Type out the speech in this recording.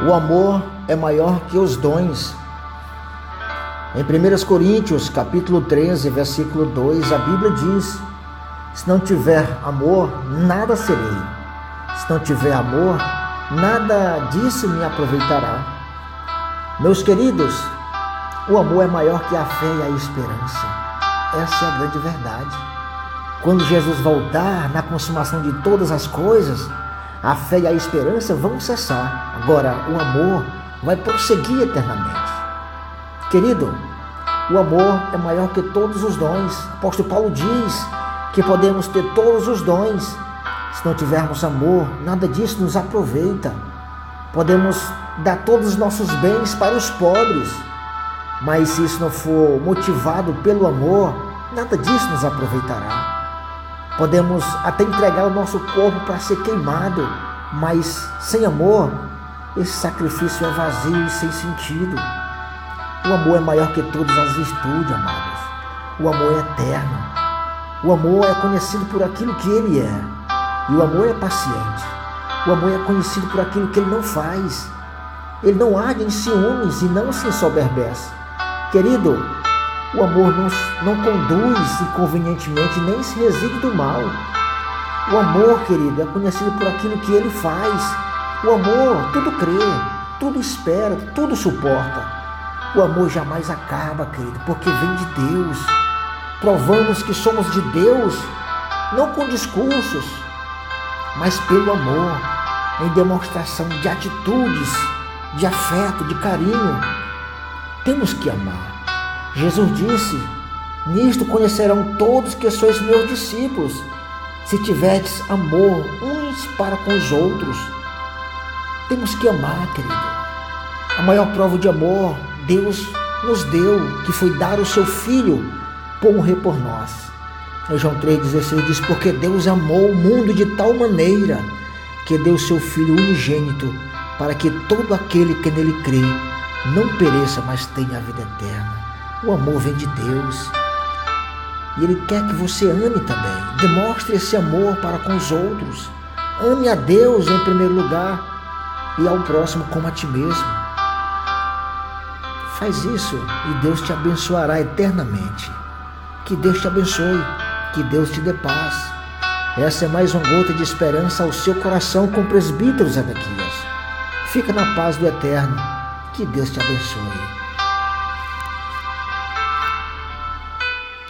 O amor é maior que os dons. Em 1 Coríntios, capítulo 13, versículo 2, a Bíblia diz: Se não tiver amor, nada serei. Se não tiver amor, nada disso me aproveitará. Meus queridos, o amor é maior que a fé e a esperança. Essa é a grande verdade. Quando Jesus voltar na consumação de todas as coisas, a fé e a esperança vão cessar. Agora, o amor vai prosseguir eternamente. Querido, o amor é maior que todos os dons. Apóstolo Paulo diz que podemos ter todos os dons. Se não tivermos amor, nada disso nos aproveita. Podemos dar todos os nossos bens para os pobres, mas se isso não for motivado pelo amor, nada disso nos aproveitará. Podemos até entregar o nosso corpo para ser queimado, mas sem amor, esse sacrifício é vazio e sem sentido. O amor é maior que todas as virtudes, amados. O amor é eterno. O amor é conhecido por aquilo que ele é. E o amor é paciente. O amor é conhecido por aquilo que ele não faz. Ele não age em ciúmes e não se ensoberbece. Querido, o amor não, não conduz inconvenientemente nem se reside do mal. O amor, querido, é conhecido por aquilo que ele faz. O amor tudo crê, tudo espera, tudo suporta. O amor jamais acaba, querido, porque vem de Deus. Provamos que somos de Deus, não com discursos, mas pelo amor, em demonstração de atitudes, de afeto, de carinho. Temos que amar. Jesus disse: Nisto conhecerão todos que sois meus discípulos, se tiverdes amor uns para com os outros. Temos que amar, querido. A maior prova de amor Deus nos deu, que foi dar o seu Filho por morrer por nós. Em João 3,16 diz: Porque Deus amou o mundo de tal maneira que deu o seu Filho unigênito, para que todo aquele que nele crê não pereça, mas tenha a vida eterna. O amor vem de Deus. E Ele quer que você ame também. Demonstre esse amor para com os outros. Ame a Deus em primeiro lugar e ao próximo como a ti mesmo. Faz isso e Deus te abençoará eternamente. Que Deus te abençoe. Que Deus te dê paz. Essa é mais uma gota de esperança ao seu coração com o presbítero Zedequias. Fica na paz do Eterno. Que Deus te abençoe.